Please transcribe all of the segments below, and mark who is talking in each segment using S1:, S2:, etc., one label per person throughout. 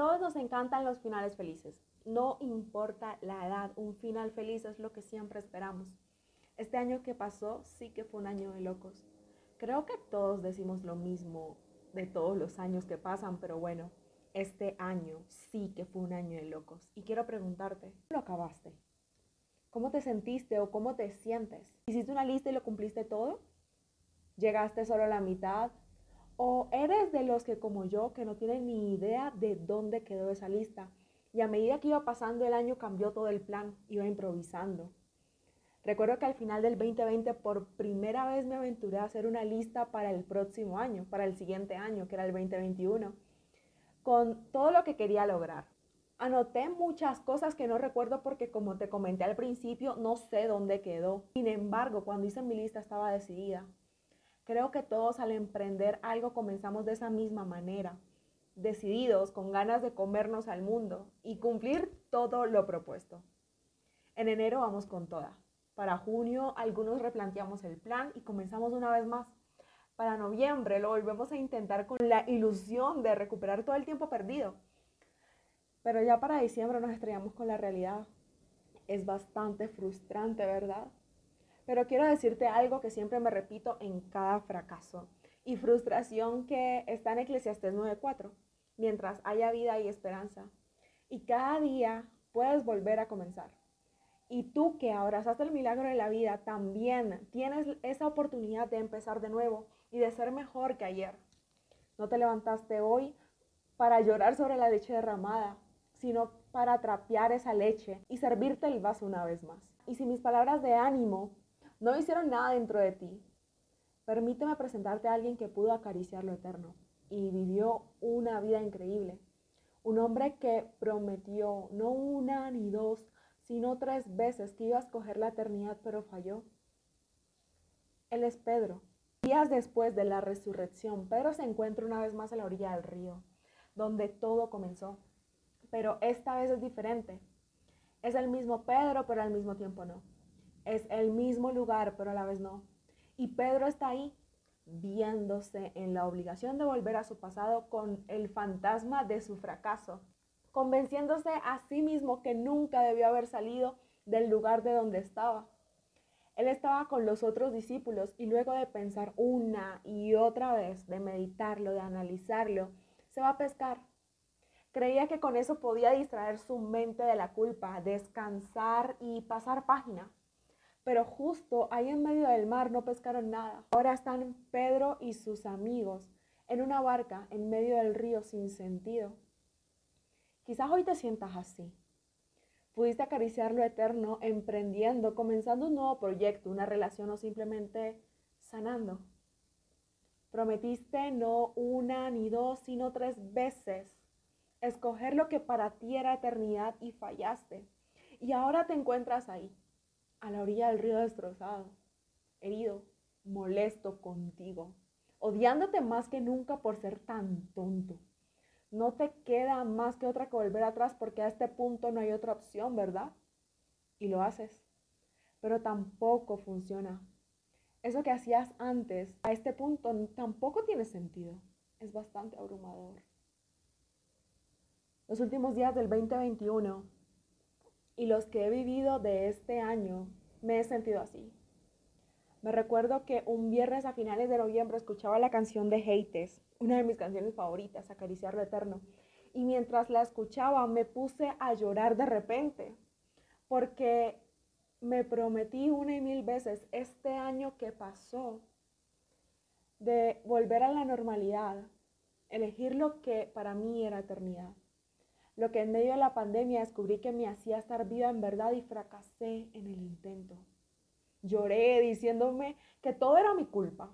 S1: todos nos encantan los finales felices. No importa la edad, un final feliz es lo que siempre esperamos. Este año que pasó sí que fue un año de locos. Creo que todos decimos lo mismo de todos los años que pasan, pero bueno, este año sí que fue un año de locos. Y quiero preguntarte, ¿cómo lo acabaste? ¿Cómo te sentiste o cómo te sientes? ¿Hiciste una lista y lo cumpliste todo? ¿Llegaste solo a la mitad? ¿O eres de los que como yo, que no tienen ni idea de dónde quedó esa lista? Y a medida que iba pasando el año cambió todo el plan, iba improvisando. Recuerdo que al final del 2020 por primera vez me aventuré a hacer una lista para el próximo año, para el siguiente año, que era el 2021, con todo lo que quería lograr. Anoté muchas cosas que no recuerdo porque como te comenté al principio, no sé dónde quedó. Sin embargo, cuando hice mi lista estaba decidida. Creo que todos al emprender algo comenzamos de esa misma manera, decididos, con ganas de comernos al mundo y cumplir todo lo propuesto. En enero vamos con toda. Para junio algunos replanteamos el plan y comenzamos una vez más. Para noviembre lo volvemos a intentar con la ilusión de recuperar todo el tiempo perdido. Pero ya para diciembre nos estrellamos con la realidad. Es bastante frustrante, ¿verdad? Pero quiero decirte algo que siempre me repito en cada fracaso y frustración que está en Eclesiastes 9:4. Mientras haya vida y esperanza. Y cada día puedes volver a comenzar. Y tú que abrazaste el milagro de la vida, también tienes esa oportunidad de empezar de nuevo y de ser mejor que ayer. No te levantaste hoy para llorar sobre la leche derramada, sino para trapear esa leche y servirte el vaso una vez más. Y si mis palabras de ánimo no hicieron nada dentro de ti. Permíteme presentarte a alguien que pudo acariciar lo eterno y vivió una vida increíble. Un hombre que prometió no una ni dos, sino tres veces que iba a escoger la eternidad, pero falló. Él es Pedro. Días después de la resurrección, Pedro se encuentra una vez más a la orilla del río, donde todo comenzó. Pero esta vez es diferente. Es el mismo Pedro, pero al mismo tiempo no. Es el mismo lugar, pero a la vez no. Y Pedro está ahí viéndose en la obligación de volver a su pasado con el fantasma de su fracaso, convenciéndose a sí mismo que nunca debió haber salido del lugar de donde estaba. Él estaba con los otros discípulos y luego de pensar una y otra vez, de meditarlo, de analizarlo, se va a pescar. Creía que con eso podía distraer su mente de la culpa, descansar y pasar página pero justo ahí en medio del mar no pescaron nada. Ahora están Pedro y sus amigos en una barca en medio del río sin sentido. Quizás hoy te sientas así. Pudiste acariciar lo eterno emprendiendo, comenzando un nuevo proyecto, una relación o simplemente sanando. Prometiste no una ni dos, sino tres veces escoger lo que para ti era eternidad y fallaste. Y ahora te encuentras ahí, a la orilla del río destrozado, herido, molesto contigo, odiándote más que nunca por ser tan tonto. No te queda más que otra que volver atrás porque a este punto no hay otra opción, ¿verdad? Y lo haces. Pero tampoco funciona. Eso que hacías antes, a este punto tampoco tiene sentido. Es bastante abrumador. Los últimos días del 2021 y los que he vivido de este año, me he sentido así. Me recuerdo que un viernes a finales de noviembre escuchaba la canción de Haters, una de mis canciones favoritas, Acariciar lo Eterno. Y mientras la escuchaba me puse a llorar de repente, porque me prometí una y mil veces este año que pasó de volver a la normalidad, elegir lo que para mí era eternidad lo que en medio de la pandemia descubrí que me hacía estar viva en verdad y fracasé en el intento. Lloré diciéndome que todo era mi culpa,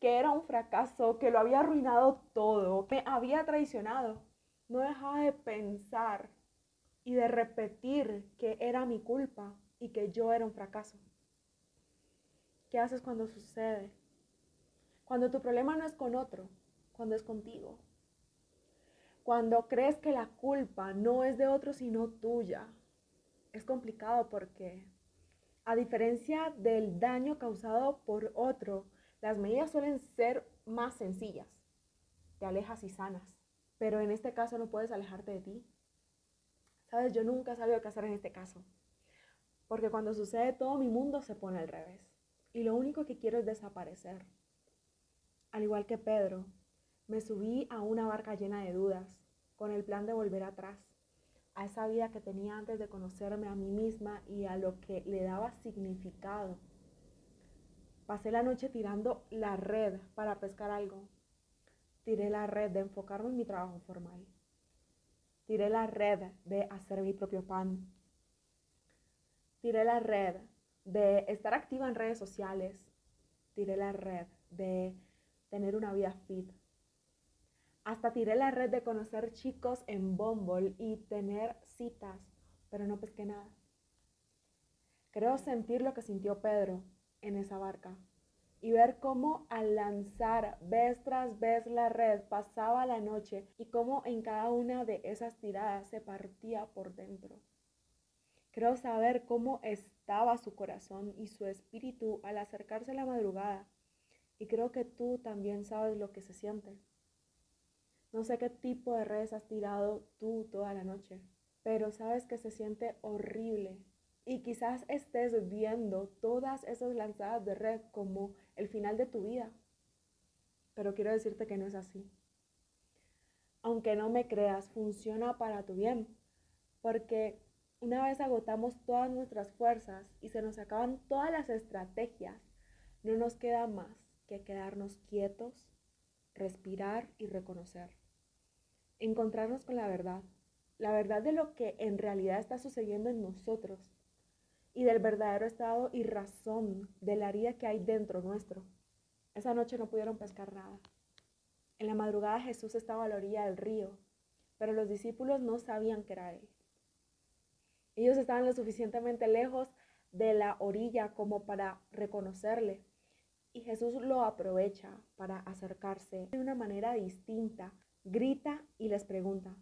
S1: que era un fracaso, que lo había arruinado todo, me había traicionado. No dejaba de pensar y de repetir que era mi culpa y que yo era un fracaso. ¿Qué haces cuando sucede? Cuando tu problema no es con otro, cuando es contigo. Cuando crees que la culpa no es de otro sino tuya, es complicado porque a diferencia del daño causado por otro, las medidas suelen ser más sencillas. Te alejas y sanas. pero en este caso no puedes alejarte de ti. Sabes, yo nunca sabido qué hacer en este caso, porque cuando sucede todo mi mundo se pone al revés y lo único que quiero es desaparecer. Al igual que Pedro, me subí a una barca llena de dudas, con el plan de volver atrás, a esa vida que tenía antes de conocerme a mí misma y a lo que le daba significado. Pasé la noche tirando la red para pescar algo. Tiré la red de enfocarme en mi trabajo formal. Tiré la red de hacer mi propio pan. Tiré la red de estar activa en redes sociales. Tiré la red de tener una vida fit. Hasta tiré la red de conocer chicos en Bumble y tener citas, pero no pesqué nada. Creo sentir lo que sintió Pedro en esa barca y ver cómo al lanzar vez tras vez la red pasaba la noche y cómo en cada una de esas tiradas se partía por dentro. Creo saber cómo estaba su corazón y su espíritu al acercarse a la madrugada y creo que tú también sabes lo que se siente. No sé qué tipo de redes has tirado tú toda la noche, pero sabes que se siente horrible y quizás estés viendo todas esas lanzadas de red como el final de tu vida. Pero quiero decirte que no es así. Aunque no me creas, funciona para tu bien. Porque una vez agotamos todas nuestras fuerzas y se nos acaban todas las estrategias, no nos queda más que quedarnos quietos, respirar y reconocer. Encontrarnos con la verdad, la verdad de lo que en realidad está sucediendo en nosotros y del verdadero estado y razón de la herida que hay dentro nuestro. Esa noche no pudieron pescar nada. En la madrugada Jesús estaba a la orilla del río, pero los discípulos no sabían que era Él. Ellos estaban lo suficientemente lejos de la orilla como para reconocerle. Y Jesús lo aprovecha para acercarse de una manera distinta. Grita y les pregunta,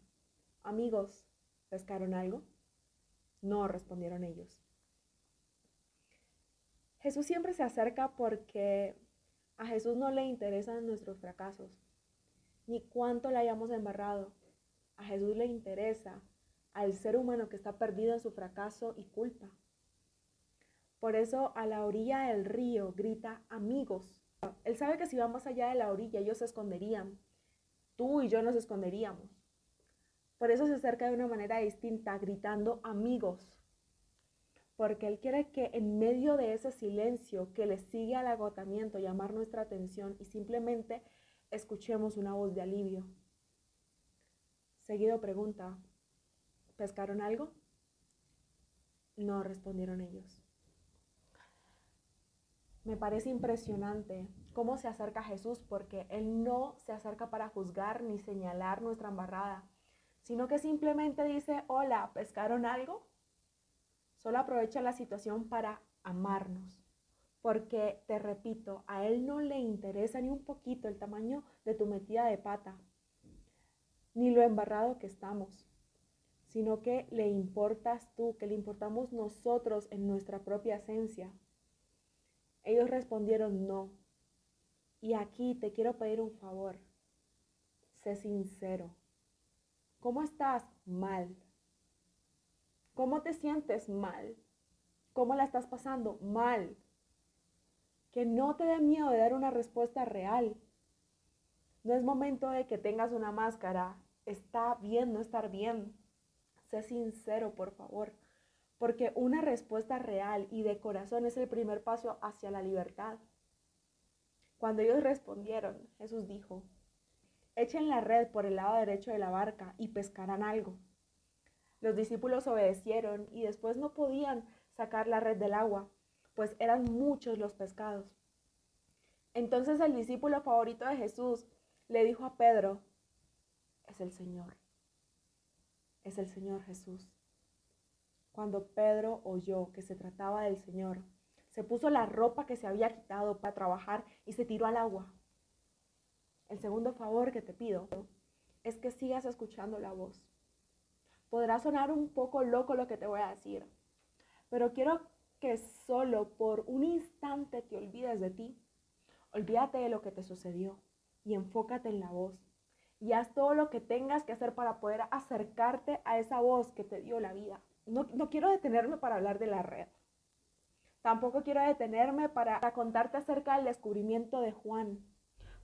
S1: amigos, ¿pescaron algo? No, respondieron ellos. Jesús siempre se acerca porque a Jesús no le interesan nuestros fracasos, ni cuánto le hayamos embarrado. A Jesús le interesa al ser humano que está perdido en su fracaso y culpa. Por eso a la orilla del río grita amigos. Él sabe que si va más allá de la orilla ellos se esconderían. Tú y yo nos esconderíamos. Por eso se acerca de una manera distinta, gritando amigos porque Él quiere que en medio de ese silencio que le sigue al agotamiento llamar nuestra atención y simplemente escuchemos una voz de alivio. Seguido pregunta, ¿pescaron algo? No respondieron ellos. Me parece impresionante cómo se acerca Jesús porque Él no se acerca para juzgar ni señalar nuestra embarrada, sino que simplemente dice, hola, ¿pescaron algo? Solo aprovecha la situación para amarnos. Porque, te repito, a Él no le interesa ni un poquito el tamaño de tu metida de pata, ni lo embarrado que estamos, sino que le importas tú, que le importamos nosotros en nuestra propia esencia. Ellos respondieron no. Y aquí te quiero pedir un favor. Sé sincero. ¿Cómo estás? Mal. ¿Cómo te sientes mal? ¿Cómo la estás pasando mal? Que no te dé miedo de dar una respuesta real. No es momento de que tengas una máscara. Está bien no estar bien. Sé sincero, por favor. Porque una respuesta real y de corazón es el primer paso hacia la libertad. Cuando ellos respondieron, Jesús dijo, echen la red por el lado derecho de la barca y pescarán algo. Los discípulos obedecieron y después no podían sacar la red del agua, pues eran muchos los pescados. Entonces el discípulo favorito de Jesús le dijo a Pedro, es el Señor, es el Señor Jesús. Cuando Pedro oyó que se trataba del Señor, se puso la ropa que se había quitado para trabajar y se tiró al agua. El segundo favor que te pido es que sigas escuchando la voz Podrá sonar un poco loco lo que te voy a decir, pero quiero que solo por un instante te olvides de ti. Olvídate de lo que te sucedió y enfócate en la voz. y haz todo lo que tengas que hacer para poder acercarte a esa voz que te dio la vida. No, no quiero detenerme para hablar de la red. Tampoco quiero detenerme para, contarte acerca del descubrimiento de Juan,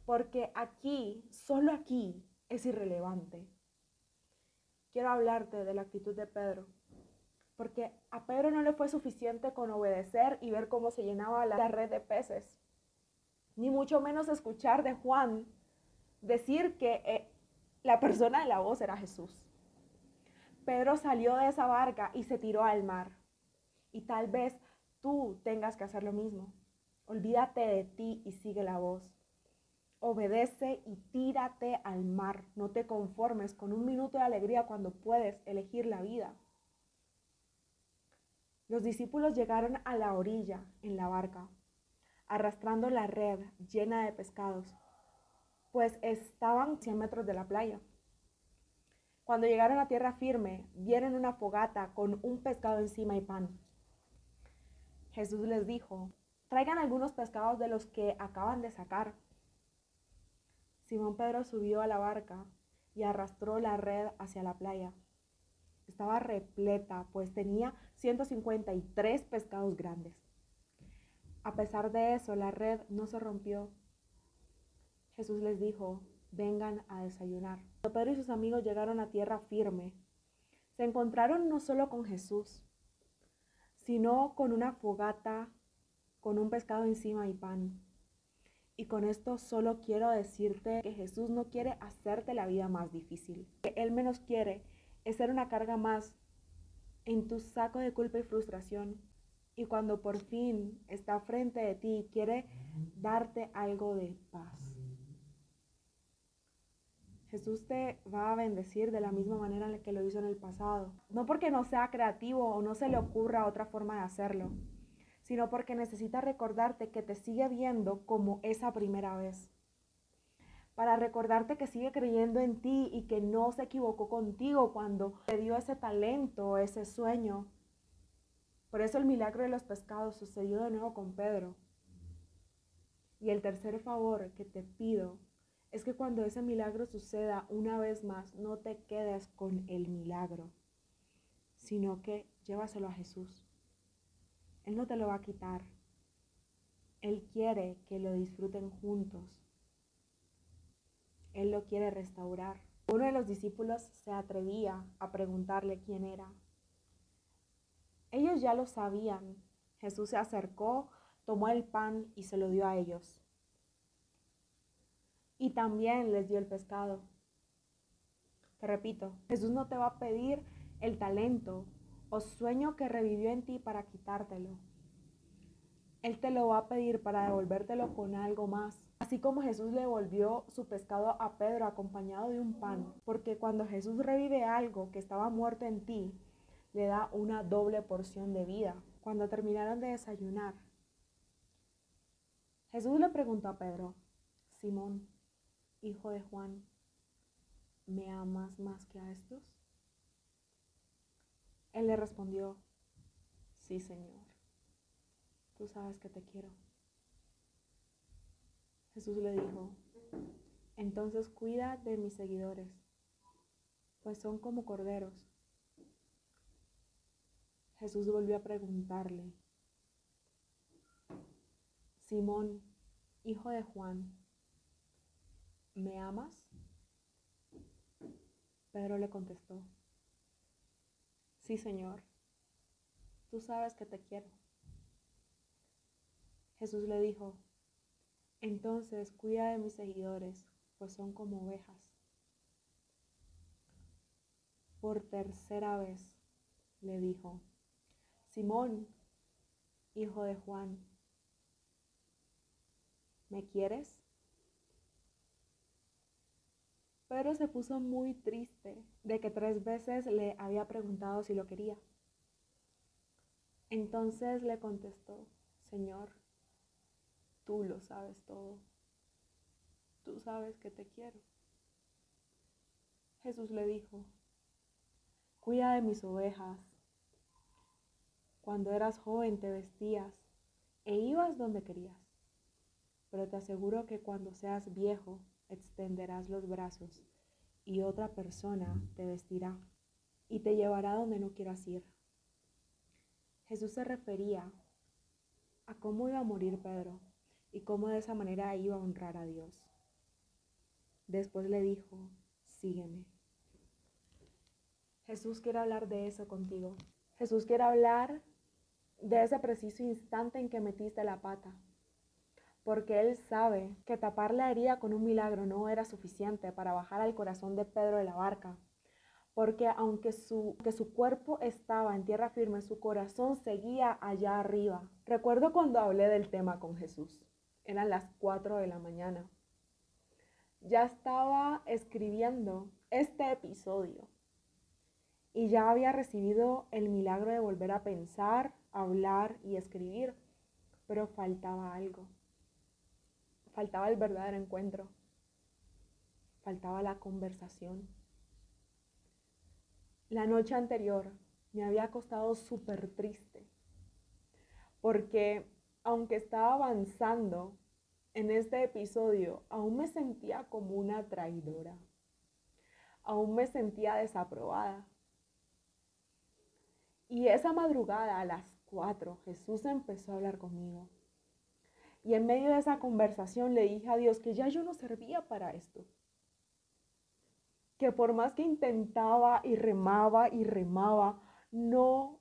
S1: porque aquí, solo aquí, es irrelevante. Quiero hablarte de la actitud de Pedro, porque a Pedro no le fue suficiente con obedecer y ver cómo se llenaba la red de peces, ni mucho menos escuchar de Juan decir que eh, la persona de la voz era Jesús. Pedro salió de esa barca y se tiró al mar. Y tal vez tú tengas que hacer lo mismo. Olvídate de ti y sigue la voz. Obedece y tírate al mar. No te conformes con un minuto de alegría cuando puedes elegir la vida. Los discípulos llegaron a la orilla en la barca, arrastrando la red llena de pescados pues estaban 100 metros de la playa. Cuando llegaron a tierra firme, vieron una fogata con un pescado encima y pan. Jesús les dijo, traigan algunos pescados de los que acaban de sacar. Simón Pedro subió a la barca y arrastró la red hacia la playa. Estaba repleta, pues tenía 153 pescados grandes. A pesar de eso, la red no se rompió Jesús les dijo, vengan a desayunar. Pedro y sus amigos llegaron a tierra firme, se encontraron no solo con Jesús, sino con una fogata, con un pescado encima y pan. Y con esto solo quiero decirte que Jesús no quiere hacerte la vida más difícil. Que Él menos quiere es ser una carga más en tu saco de culpa y frustración. Y cuando por fin está frente de ti, quiere darte algo de paz. Jesús te va a bendecir de la misma manera en la que lo hizo en el pasado. No porque no sea creativo o no se le ocurra otra forma de hacerlo, sino porque necesita recordarte que te sigue viendo como esa primera vez. Para recordarte que sigue creyendo en ti y que no se equivocó contigo cuando te dio ese talento, ese sueño. Por eso el milagro de los pescados sucedió de nuevo con Pedro. Y el tercer favor que te pido es que cuando ese milagro suceda una vez más, no te quedes con el milagro, sino que llévaselo a Jesús. Él no te lo va a quitar. Él quiere que lo disfruten juntos. Él lo quiere restaurar. Uno de los discípulos se atrevía a preguntarle quién era. Ellos ya lo sabían. Jesús se acercó, tomó el pan y se lo dio a ellos y también les dio el pescado. Te repito, Jesús no te va a pedir el talento o sueño que revivió en ti para quitártelo. Él te lo va a pedir para devolvértelo con algo más. Así como Jesús le devolvió su pescado a Pedro acompañado de un pan. Porque cuando Jesús revive algo que estaba muerto en ti, le da una doble porción de vida. Cuando terminaron de desayunar, Jesús le preguntó a Pedro, Simón, hijo de Juan, ¿me amas más que a estos? Él le respondió, sí, Señor, tú sabes que te quiero. Jesús le dijo, entonces cuida de mis seguidores, pues son como corderos. Jesús volvió a preguntarle, Simón, hijo de Juan, ¿me amas? Pedro le contestó, sí, Señor, tú sabes que te quiero. Jesús le dijo, entonces cuida de mis seguidores, pues son como ovejas. Por tercera vez le dijo, Simón, hijo de Juan, ¿me quieres? Pedro se puso muy triste de que tres veces le había preguntado si lo quería. Entonces le contestó, Señor, tú lo sabes todo. Tú sabes que te quiero. Jesús le dijo, cuida de mis ovejas. Cuando eras joven te vestías e ibas donde querías. Pero te aseguro que cuando seas viejo extenderás los brazos y otra persona te vestirá y te llevará donde no quieras ir. Jesús se refería a cómo iba a morir Pedro y cómo de esa manera iba a honrar a Dios. Después le dijo, sígueme. Jesús quiere hablar de eso contigo. Jesús quiere hablar de ese preciso instante en que metiste la pata. Porque Él sabe que tapar la herida con un milagro no era suficiente para bajar al corazón de Pedro de la barca. Porque aunque su, que su cuerpo estaba en tierra firme, su corazón seguía allá arriba. Recuerdo cuando hablé del tema con Jesús. Eran las 4 de la mañana. Ya estaba escribiendo este episodio y ya había recibido el milagro de volver a pensar, hablar y escribir, pero faltaba algo. Faltaba el verdadero encuentro. Faltaba la conversación. La noche anterior me había acostado súper triste, porque aunque estaba avanzando en este episodio, aún me sentía como una traidora. Aún me sentía desaprobada. Y esa madrugada a las cuatro, Jesús empezó a hablar conmigo. Y en medio de esa conversación le dije a Dios que ya yo no servía para esto. Que por más que intentaba y remaba y remaba, no,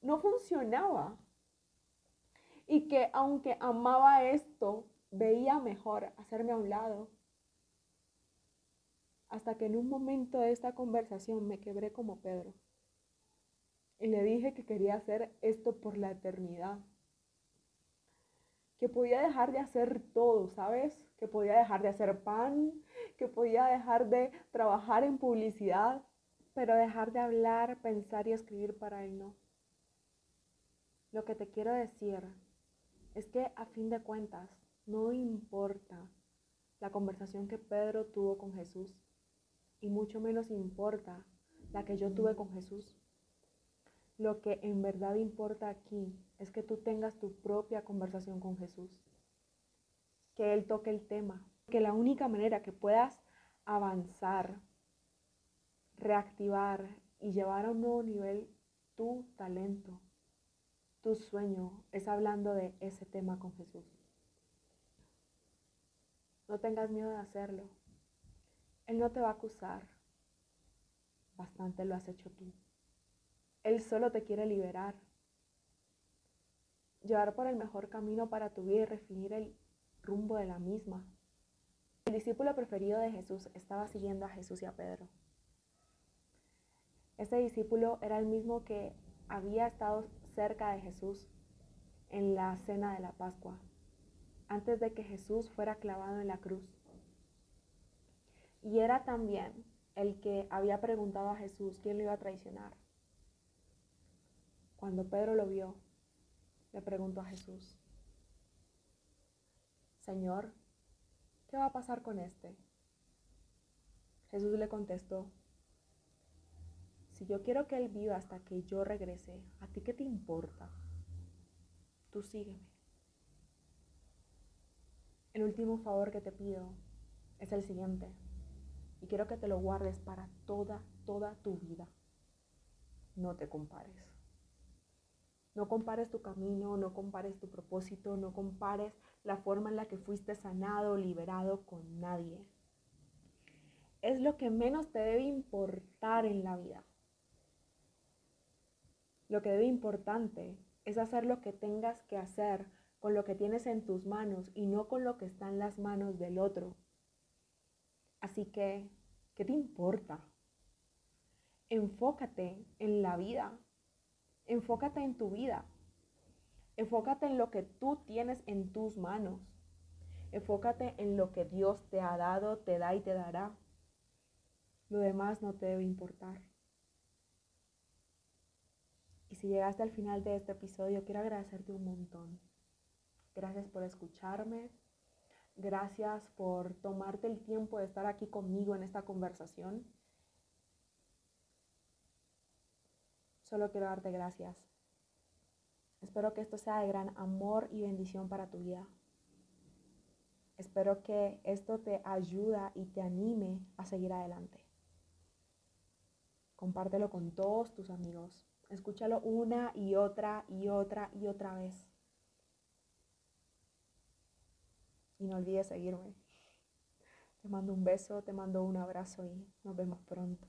S1: no funcionaba. Y que aunque amaba esto, veía mejor hacerme a un lado. Hasta que en un momento de esta conversación me quebré como Pedro. Y le dije que quería hacer esto por la eternidad. Que podía dejar de hacer todo, ¿sabes? Que podía dejar de hacer pan, que podía dejar de trabajar en publicidad, pero dejar de hablar, pensar y escribir para él no. Lo que te quiero decir es que a fin de cuentas no importa la conversación que Pedro tuvo con Jesús y mucho menos importa la que yo tuve con Jesús. Lo que en verdad importa aquí es que tú tengas tu propia conversación con Jesús, que Él toque el tema, que la única manera que puedas avanzar, reactivar y llevar a un nuevo nivel tu talento, tu sueño, es hablando de ese tema con Jesús. No tengas miedo de hacerlo. Él no te va a acusar. Bastante lo has hecho tú. Él solo te quiere liberar, llevar por el mejor camino para tu vida y definir el rumbo de la misma. El discípulo preferido de Jesús estaba siguiendo a Jesús y a Pedro. Este discípulo era el mismo que había estado cerca de Jesús en la cena de la Pascua, antes de que Jesús fuera clavado en la cruz. Y era también el que había preguntado a Jesús quién lo iba a traicionar. Cuando Pedro lo vio, le preguntó a Jesús, Señor, ¿qué va a pasar con este? Jesús le contestó, si yo quiero que él viva hasta que yo regrese, ¿a ti qué te importa? Tú sígueme. El último favor que te pido es el siguiente, y quiero que te lo guardes para toda, toda tu vida. No te compares. No compares tu camino, no compares tu propósito, no compares la forma en la que fuiste sanado liberado con nadie. Es lo que menos te debe importar en la vida. Lo que debe importante es hacer lo que tengas que hacer con lo que tienes en tus manos y no con lo que está en las manos del otro. Así que, ¿qué te importa? Enfócate en la vida, Enfócate en tu vida. Enfócate en lo que tú tienes en tus manos. Enfócate en lo que Dios te ha dado, te da y te dará. Lo demás no te debe importar. Y si llegaste al final de este episodio, quiero agradecerte un montón. Gracias por escucharme. Gracias por tomarte el tiempo de estar aquí conmigo en esta conversación. Solo quiero darte gracias. Espero que esto sea de gran amor y bendición para tu vida. Espero que esto te ayuda y te anime a seguir adelante. Compártelo con todos tus amigos. Escúchalo una y otra y otra y otra vez. Y no olvides seguirme. Te mando un beso, te mando un abrazo y nos vemos pronto.